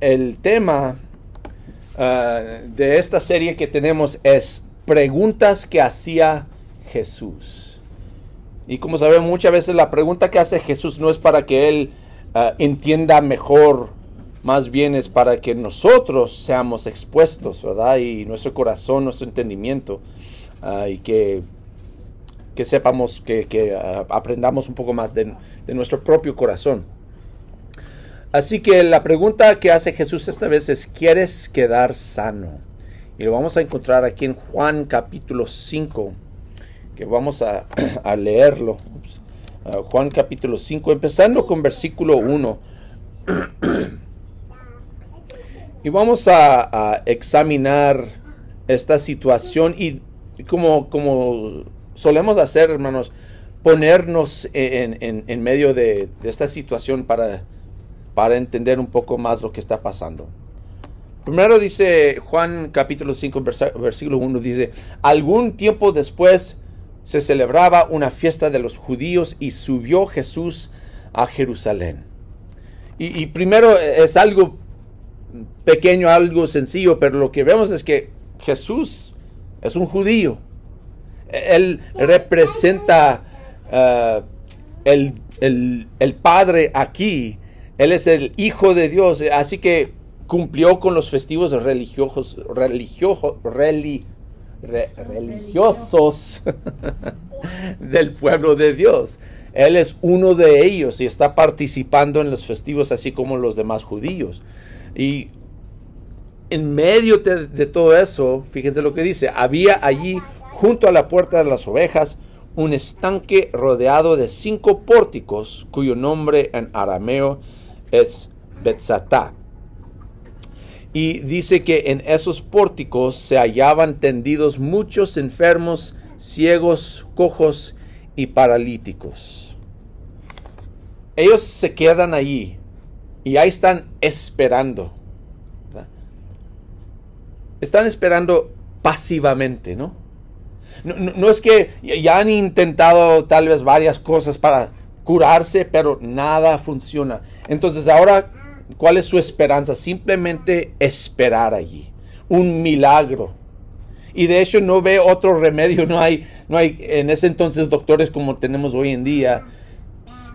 el tema ah, de esta serie que tenemos es preguntas que hacía Jesús. Y como sabemos, muchas veces la pregunta que hace Jesús no es para que Él ah, entienda mejor, más bien es para que nosotros seamos expuestos, ¿verdad? Y nuestro corazón, nuestro entendimiento, ah, y que, que sepamos, que, aprendamos un poco más de nuestro propio corazón. Así que la pregunta que hace Jesús esta vez es, ¿quieres quedar sano? Y lo vamos a encontrar aquí en Juan capítulo 5, que vamos a, leerlo. Uh, Juan capítulo 5, empezando con versículo 1. y vamos a, examinar esta situación y como, como solemos hacer, hermanos, ponernos en, medio de esta situación para para entender un poco más lo que está pasando. Primero dice Juan capítulo 5, versículo 1, dice, algún tiempo después se celebraba una fiesta de los judíos y subió Jesús a Jerusalén. Y, primero es algo pequeño, algo sencillo, pero lo que vemos es que Jesús es un judío. Él representa uh, el, el, Padre aquí él es el Hijo de Dios, así que cumplió con los festivos religiosos, del pueblo de Dios. Él es uno de ellos y está participando en los festivos así como los demás judíos. Y en medio de, de, todo eso, fíjense lo que dice, había allí junto a la puerta de las ovejas un estanque rodeado de cinco pórticos cuyo nombre en arameo es Betzatá. Y dice que en esos pórticos se hallaban tendidos muchos enfermos, ciegos, cojos y paralíticos. Ellos se quedan allí y ahí están esperando. Están esperando pasivamente, ¿no? No, no es que ya han intentado tal vez varias cosas para curarse, pero nada funciona. Entonces ahora, ¿cuál es su esperanza? Simplemente esperar allí. Un milagro. Y de hecho no ve otro remedio, no hay, no hay en ese entonces doctores como tenemos hoy en día.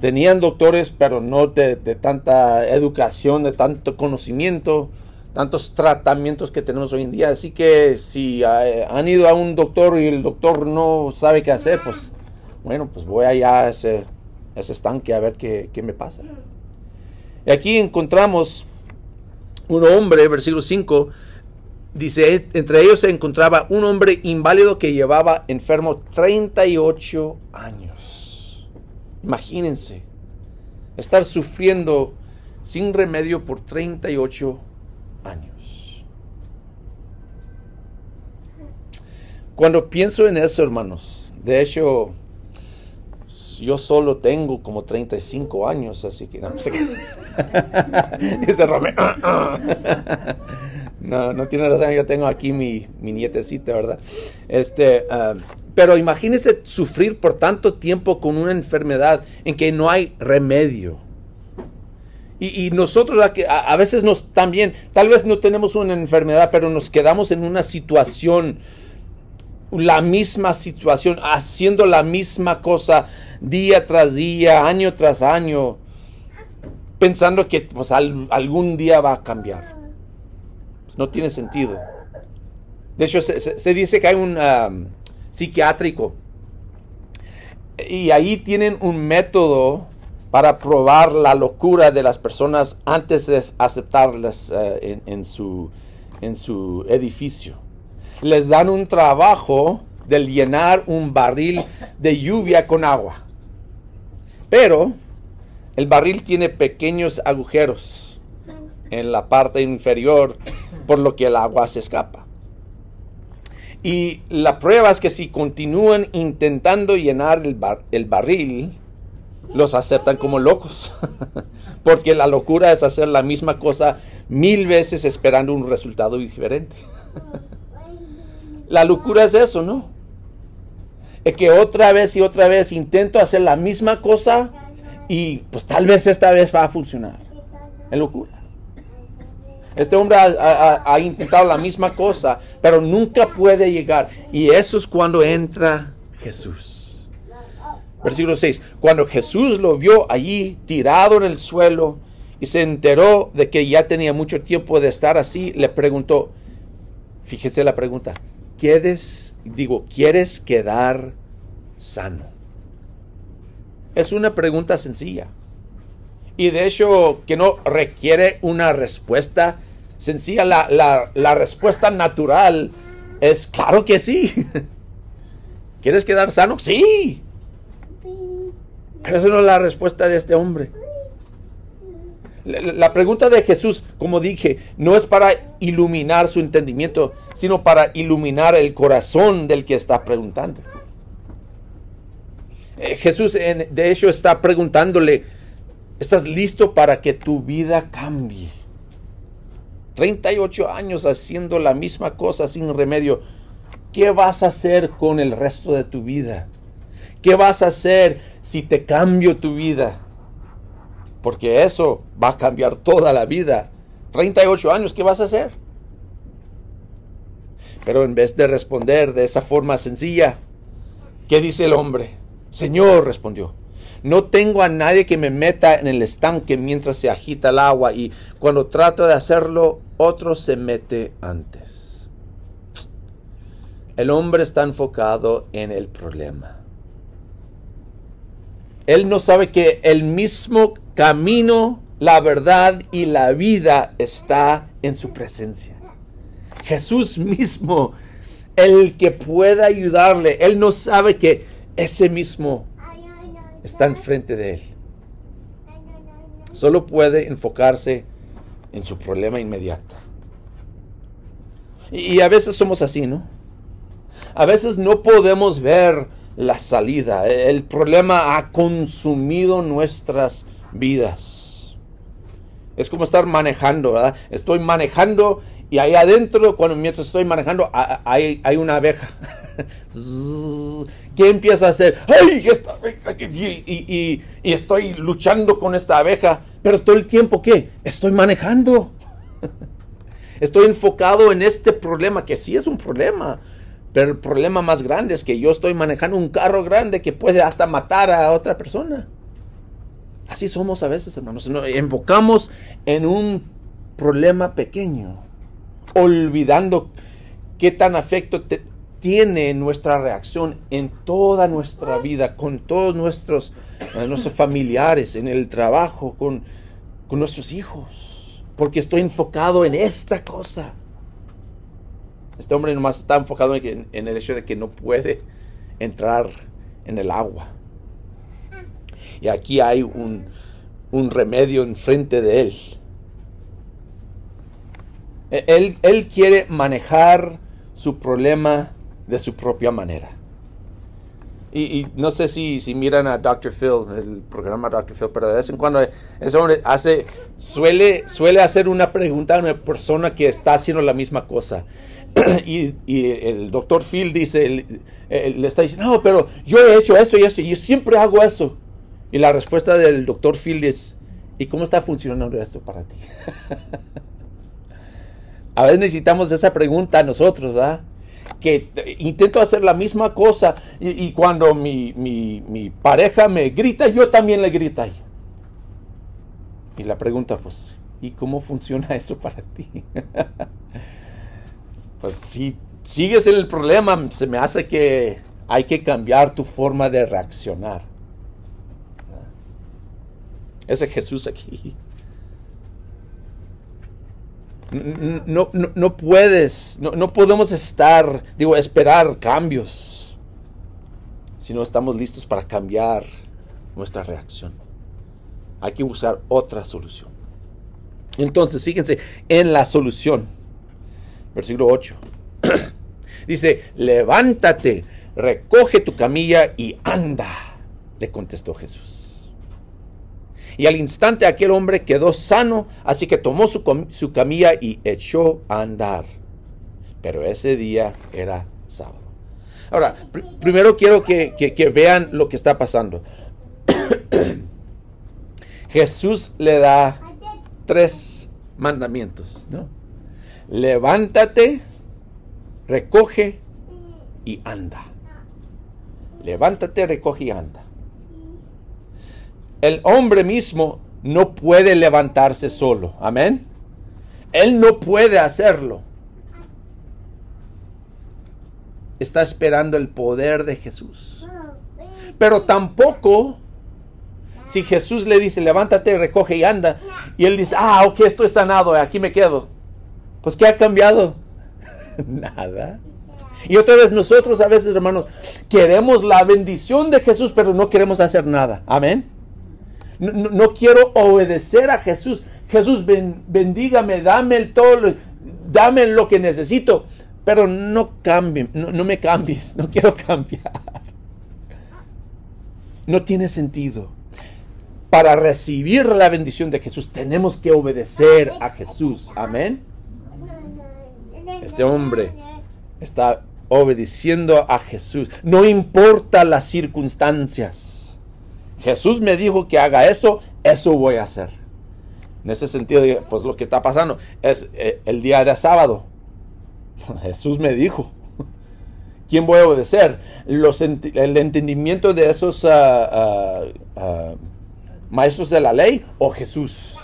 Tenían doctores, pero no de, tanta educación, de tanto conocimiento, tantos tratamientos que tenemos hoy en día. Así que si eh, han ido a un doctor y el doctor no sabe qué hacer, pues bueno, pues voy allá a ese ese estanque a ver qué, me pasa. Y aquí encontramos un hombre, versículo 5, dice, entre ellos se encontraba un hombre inválido que llevaba enfermo 38 años. Imagínense, estar sufriendo sin remedio por 38 años. Cuando pienso en eso, hermanos, de hecho, yo solo tengo como 35 años, así que no, sé Dice Romeo. no, no tiene razón, yo tengo aquí mi, mi nietecita, ¿verdad? Este, ah, pero imagínese sufrir por tanto tiempo con una enfermedad en que no hay remedio. Y, nosotros a, a, veces nos también, tal vez no tenemos una enfermedad, pero nos quedamos en una situación, la misma situación, haciendo la misma cosa día tras día, año tras año, pensando que pues, algún día va a cambiar. No tiene sentido. De hecho, se, dice que hay un um, psiquiátrico y ahí tienen un método para probar la locura de las personas antes de aceptarlas uh, en, su, en su edificio. Les dan un trabajo de llenar un barril de lluvia con agua. Pero el barril tiene pequeños agujeros en la parte inferior, por lo que el agua se escapa. Y la prueba es que si continúan intentando llenar el, el barril, los aceptan como locos. Porque la locura es hacer la misma cosa mil veces esperando un resultado diferente. la locura es eso, ¿no? es que otra vez y otra vez intento hacer la misma cosa y pues tal vez esta vez va a funcionar. Es locura. Este hombre ha, intentado la misma cosa, pero nunca puede llegar. Y eso es cuando entra Jesús. Versículo 6. Cuando Jesús lo vio allí tirado en el suelo y se enteró de que ya tenía mucho tiempo de estar así, le preguntó, fíjese la pregunta, ¿quieres, digo, ¿quieres quedar sano? Es una pregunta sencilla. Y de hecho que no requiere una respuesta sencilla. La, la respuesta natural es claro que sí. ¿Quieres quedar sano? Sí. Pero esa no es la respuesta de este hombre. La pregunta de Jesús, como dije, no es para iluminar su entendimiento, sino para iluminar el corazón del que está preguntando. Eh, Jesús, de hecho, está preguntándole, ¿estás listo para que tu vida cambie? 38 años haciendo la misma cosa sin remedio. ¿Qué vas a hacer con el resto de tu vida? ¿Qué vas a hacer si te cambio tu vida? Porque eso va a cambiar toda la vida. 38 años, ¿qué vas a hacer? Pero en vez de responder de esa forma sencilla, ¿qué dice el hombre? Señor, respondió, no tengo a nadie que me meta en el estanque mientras se agita el agua y cuando trato de hacerlo, otro se mete antes. El hombre está enfocado en el problema. Él no sabe que el mismo camino, la verdad y la vida está en su presencia. Jesús mismo, el que pueda ayudarle, él no sabe que ese mismo está enfrente de él. Solo puede enfocarse en su problema inmediato. Y a veces somos así, ¿no? A veces no podemos ver la salida. El problema ha consumido nuestras vidas. Es como estar manejando, ¿verdad? Estoy manejando y ahí adentro, cuando mientras estoy manejando, hay, hay una abeja. ¿Qué empieza a hacer? ¡Ay! Y, y, estoy luchando con esta abeja. Pero todo el tiempo, ¿qué? Estoy manejando. Estoy enfocado en este problema, que sí es un problema. Pero el problema más grande es que yo estoy manejando un carro grande que puede hasta matar a otra persona. Así somos a veces, hermanos. Nos enfocamos en un problema pequeño, olvidando qué tan afecto tiene nuestra reacción en toda nuestra vida, con todos nuestros, eh, nuestros familiares, en el trabajo, con, con nuestros hijos. Porque estoy enfocado en esta cosa. Este hombre nomás está enfocado en, el hecho de que no puede entrar en el agua. Y aquí hay un, un remedio enfrente de él. E, él. Él quiere manejar su problema de su propia manera. Y, no sé si, si, miran a Dr. Phil, el programa Dr. Phil, pero de vez en cuando ese hombre hace, suele, suele hacer una pregunta a una persona que está haciendo la misma cosa. y, el Dr. Phil dice, le está diciendo, no, pero yo he hecho esto y esto, y yo siempre hago eso. Y la respuesta del doctor Phil es, ¿y cómo está funcionando esto para ti? a veces necesitamos esa pregunta a nosotros, ¿verdad? Que intento hacer la misma cosa y, cuando mi, mi, pareja me grita, yo también le grita. Y la pregunta, pues, ¿y cómo funciona eso para ti? pues si sigues en el problema, se me hace que hay que cambiar tu forma de reaccionar. Ese Jesús aquí. No, no, puedes, no, no, podemos estar, digo, esperar cambios si no estamos listos para cambiar nuestra reacción. Hay que buscar otra solución. Entonces, fíjense en la solución. Versículo 8. Dice, levántate, recoge tu camilla y anda, le contestó Jesús. Y al instante aquel hombre quedó sano, así que tomó su, camilla y echó a andar. Pero ese día era sábado. Ahora, primero quiero que, que vean lo que está pasando. Jesús le da tres mandamientos, ¿no? Levántate, recoge y anda. Levántate, recoge y anda. El hombre mismo no puede levantarse solo. Amén. Él no puede hacerlo. Está esperando el poder de Jesús. Pero tampoco, si Jesús le dice, levántate, recoge y anda, y él dice, ah, ok, estoy sanado, aquí me quedo. Pues, ¿qué ha cambiado? Nada. Y otra vez nosotros a veces, hermanos, queremos la bendición de Jesús, pero no queremos hacer nada. Amén. No, quiero obedecer a Jesús. Jesús, bendígame, dame el todo, dame lo que necesito, pero no cambie, no, me cambies, no quiero cambiar. No tiene sentido. Para recibir la bendición de Jesús tenemos que obedecer a Jesús. Amén. Este hombre está obedeciendo a Jesús. No importa las circunstancias. Jesús me dijo que haga eso, eso voy a hacer. En ese sentido, pues lo que está pasando es eh, el día de sábado. Jesús me dijo. ¿Quién voy a obedecer? El entendimiento de esos ah, ah, ah, maestros de la ley o Jesús.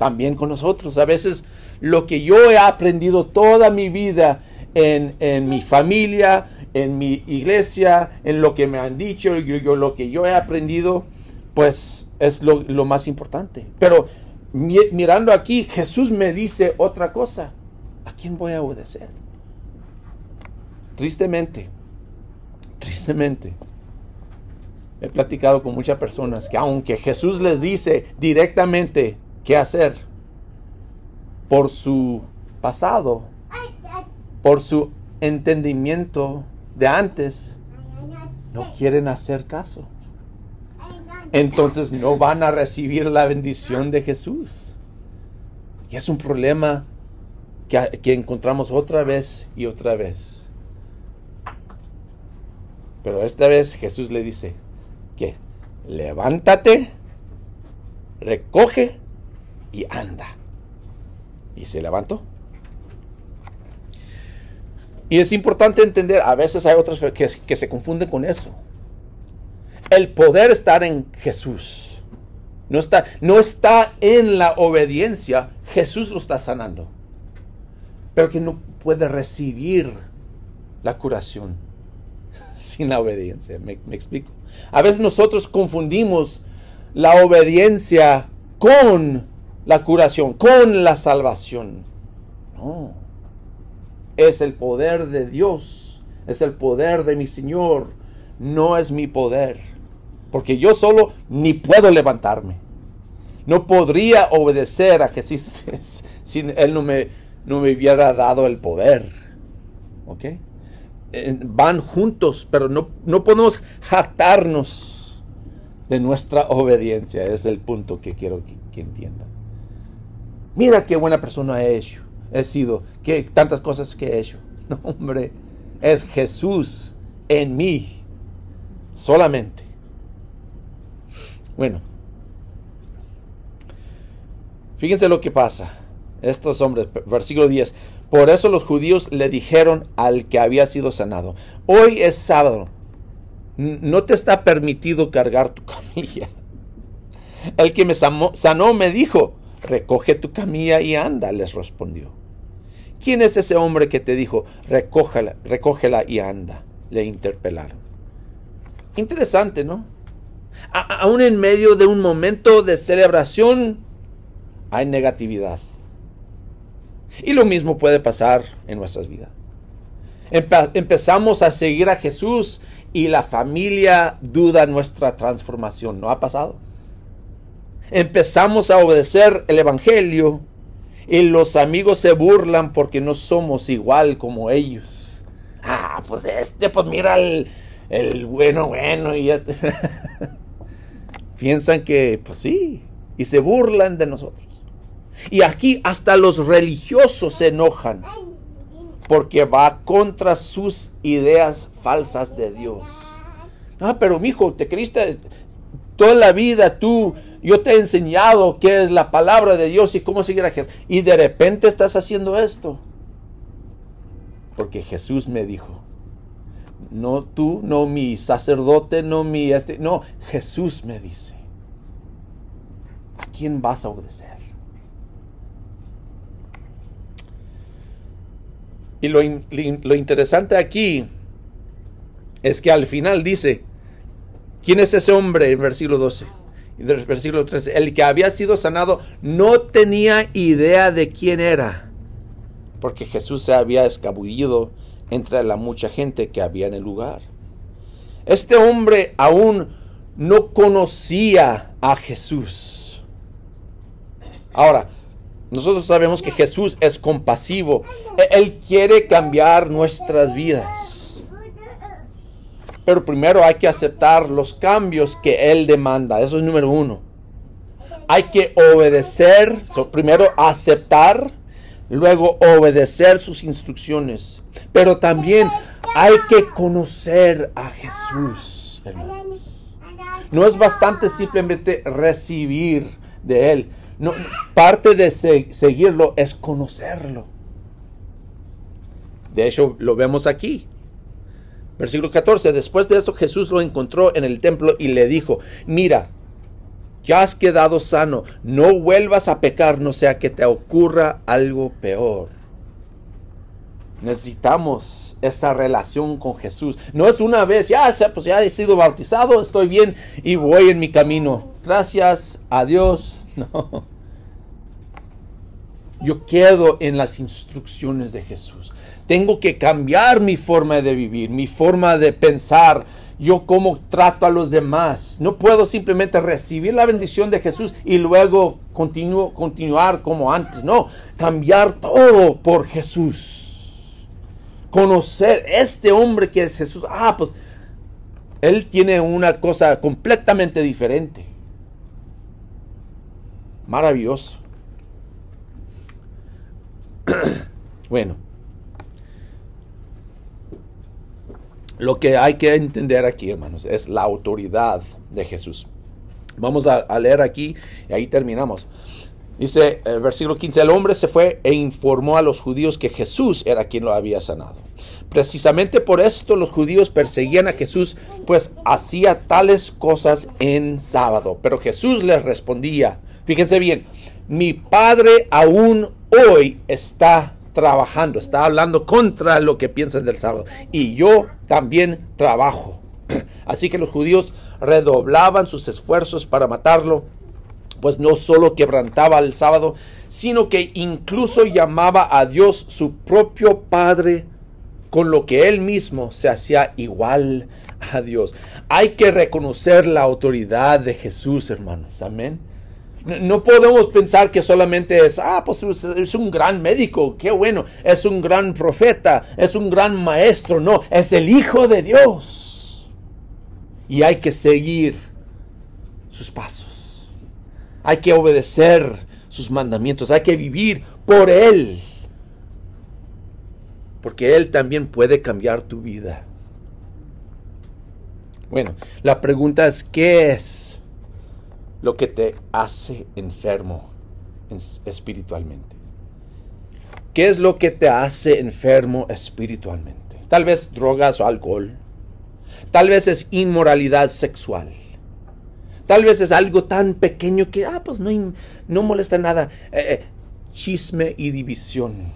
También con nosotros. A veces lo que yo he aprendido toda mi vida en, mi familia, en mi iglesia, en lo que me han dicho, yo, lo que yo he aprendido, pues es lo, más importante. Pero mirando aquí, Jesús me dice otra cosa. ¿A quién voy a obedecer? Tristemente, tristemente, he platicado con muchas personas que aunque Jesús les dice directamente qué hacer, por su pasado, por su entendimiento de antes, no quieren hacer caso. Entonces no van a recibir la bendición de Jesús. Y es un problema que, encontramos otra vez y otra vez. Pero esta vez Jesús le dice que levántate, recoge y anda. Y se levantó. Y es importante entender, a veces hay otras que, que se confunden con eso. El poder estar en Jesús. No está, no está en la obediencia. Jesús lo está sanando. Pero que no puede recibir la curación sin la obediencia. ¿Me, me explico? A veces nosotros confundimos la obediencia con la curación, con la salvación. No es el poder de Dios, es el poder de mi Señor, no es mi poder. Porque yo solo ni puedo levantarme. No podría obedecer a Jesús si Él no me, no me hubiera dado el poder. ¿Ok? Van juntos, pero no, no podemos jactarnos de nuestra obediencia. Es el punto que quiero que, que entiendan. Mira qué buena persona he hecho he sido, que tantas cosas que he hecho. No, hombre, es Jesús en mí solamente. Bueno, fíjense lo que pasa. Estos hombres, versículo 10. Por eso los judíos le dijeron al que había sido sanado, hoy es sábado, no te está permitido cargar tu camilla. El que me sanó me dijo, recoge tu camilla y anda, les respondió. ¿Quién es ese hombre que te dijo, recógela, recógela y anda? Le interpelaron. Interesante, ¿no? aún en medio de un momento de celebración, hay negatividad. Y lo mismo puede pasar en nuestras vidas. empezamos a seguir a Jesús y la familia duda nuestra transformación. ¿No ha pasado? Empezamos a obedecer el Evangelio y los amigos se burlan porque no somos igual como ellos. Ah, pues este, pues mira el, el bueno, bueno, y este. Piensan que, pues sí, y se burlan de nosotros. Y aquí hasta los religiosos se enojan porque va contra sus ideas falsas de Dios. Ah, pero mijo, te creíste toda la vida tú yo te he enseñado qué es la palabra de Dios y cómo seguir a Jesús. Y de repente estás haciendo esto. Porque Jesús me dijo, no tú, no mi sacerdote, no mi este, no, Jesús me dice, ¿a quién vas a obedecer? Y lo, lo interesante aquí es que al final dice, ¿quién es ese hombre en versículo 12? Versículo 13, el que había sido sanado no tenía idea de quién era, porque Jesús se había escabullido entre la mucha gente que había en el lugar. Este hombre aún no conocía a Jesús. Ahora, nosotros sabemos que Jesús es compasivo. Él quiere cambiar nuestras vidas. Pero primero hay que aceptar los cambios que Él demanda. Eso es número uno. Hay que obedecer, primero aceptar, luego obedecer sus instrucciones. Pero también hay que conocer a Jesús, No es bastante simplemente recibir de Él. Parte de seguirlo es conocerlo. De hecho, lo vemos aquí. Versículo 14. Después de esto Jesús lo encontró en el templo y le dijo, mira, ya has quedado sano, no vuelvas a pecar, no sea que te ocurra algo peor. Necesitamos esa relación con Jesús. No es una vez, ya, pues ya he sido bautizado, estoy bien y voy en mi camino. Gracias a Dios. No. Yo quedo en las instrucciones de Jesús. Tengo que cambiar mi forma de vivir, mi forma de pensar, yo cómo trato a los demás. No puedo simplemente recibir la bendición de Jesús y luego continuar como antes. No, cambiar todo por Jesús. Conocer este hombre que es Jesús. Ah, pues él tiene una cosa completamente diferente. Maravilloso. bueno. Lo que hay que entender aquí, hermanos, es la autoridad de Jesús. Vamos a, leer aquí y ahí terminamos. Dice el versículo 15, el hombre se fue e informó a los judíos que Jesús era quien lo había sanado. Precisamente por esto los judíos perseguían a Jesús, pues hacía tales cosas en sábado. Pero Jesús les respondía, fíjense bien, mi Padre aún hoy está trabajando, está hablando contra lo que piensan del sábado. Y yo también trabajo. Así que los judíos redoblaban sus esfuerzos para matarlo, pues no solo quebrantaba el sábado, sino que incluso llamaba a Dios su propio Padre, con lo que él mismo se hacía igual a Dios. Hay que reconocer la autoridad de Jesús, hermanos. Amén. No podemos pensar que solamente es, ah, pues es un gran médico, qué bueno, es un gran profeta, es un gran maestro. No, es el Hijo de Dios. Y hay que seguir sus pasos. Hay que obedecer sus mandamientos, hay que vivir por Él. Porque Él también puede cambiar tu vida. Bueno, la pregunta es, ¿qué es? Lo que te hace enfermo espiritualmente. ¿Qué es lo que te hace enfermo espiritualmente? Tal vez drogas o alcohol. Tal vez es inmoralidad sexual. Tal vez es algo tan pequeño que, ah, pues no, no molesta nada. Eh, eh, chisme y división.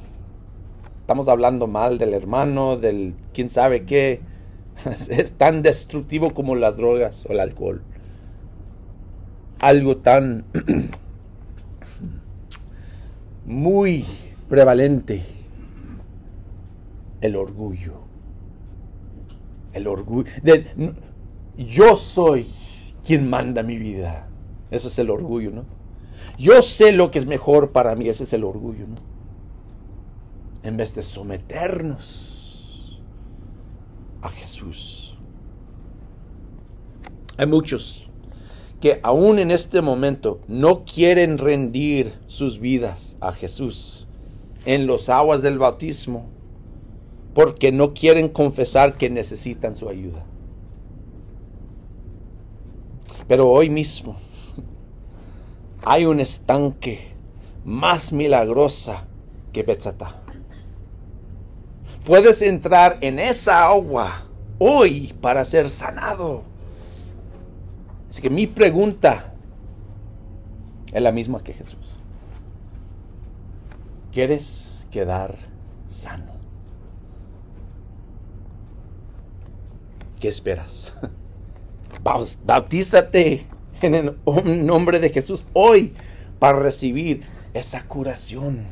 Estamos hablando mal del hermano, del quién sabe qué. Es tan destructivo como las drogas o el alcohol algo tan muy prevalente, el orgullo. El orgullo. yo soy quien manda mi vida. Eso es el orgullo, ¿no? Yo sé lo que es mejor para mí, ese es el orgullo, ¿no? En vez de someternos a Jesús. Hay muchos que aún en este momento no quieren rendir sus vidas a Jesús en los aguas del bautismo porque no quieren confesar que necesitan su ayuda. Pero hoy mismo hay un estanque más milagrosa que Betzatá. Puedes entrar en esa agua hoy para ser sanado. Así que mi pregunta es la misma que Jesús. ¿Quieres quedar sano? ¿Qué esperas? Bautízate en el nombre de Jesús hoy para recibir esa curación.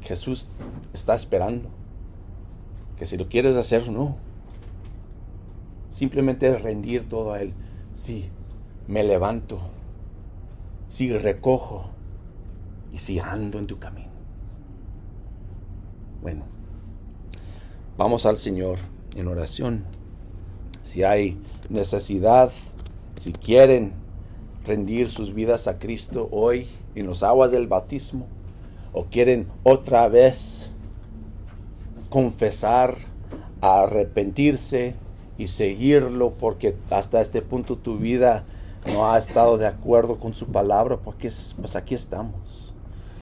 Jesús está esperando que si lo quieres hacer, no. Simplemente rendir todo a Él. Sí, me levanto. Sí, recojo. Y sí, ando en tu camino. Bueno, vamos al Señor en oración. Si hay necesidad, si quieren rendir sus vidas a Cristo hoy en los aguas del bautismo, o quieren otra vez confesar, arrepentirse y seguirlo porque hasta este punto tu vida no ha estado de acuerdo con su palabra, porque pues aquí estamos.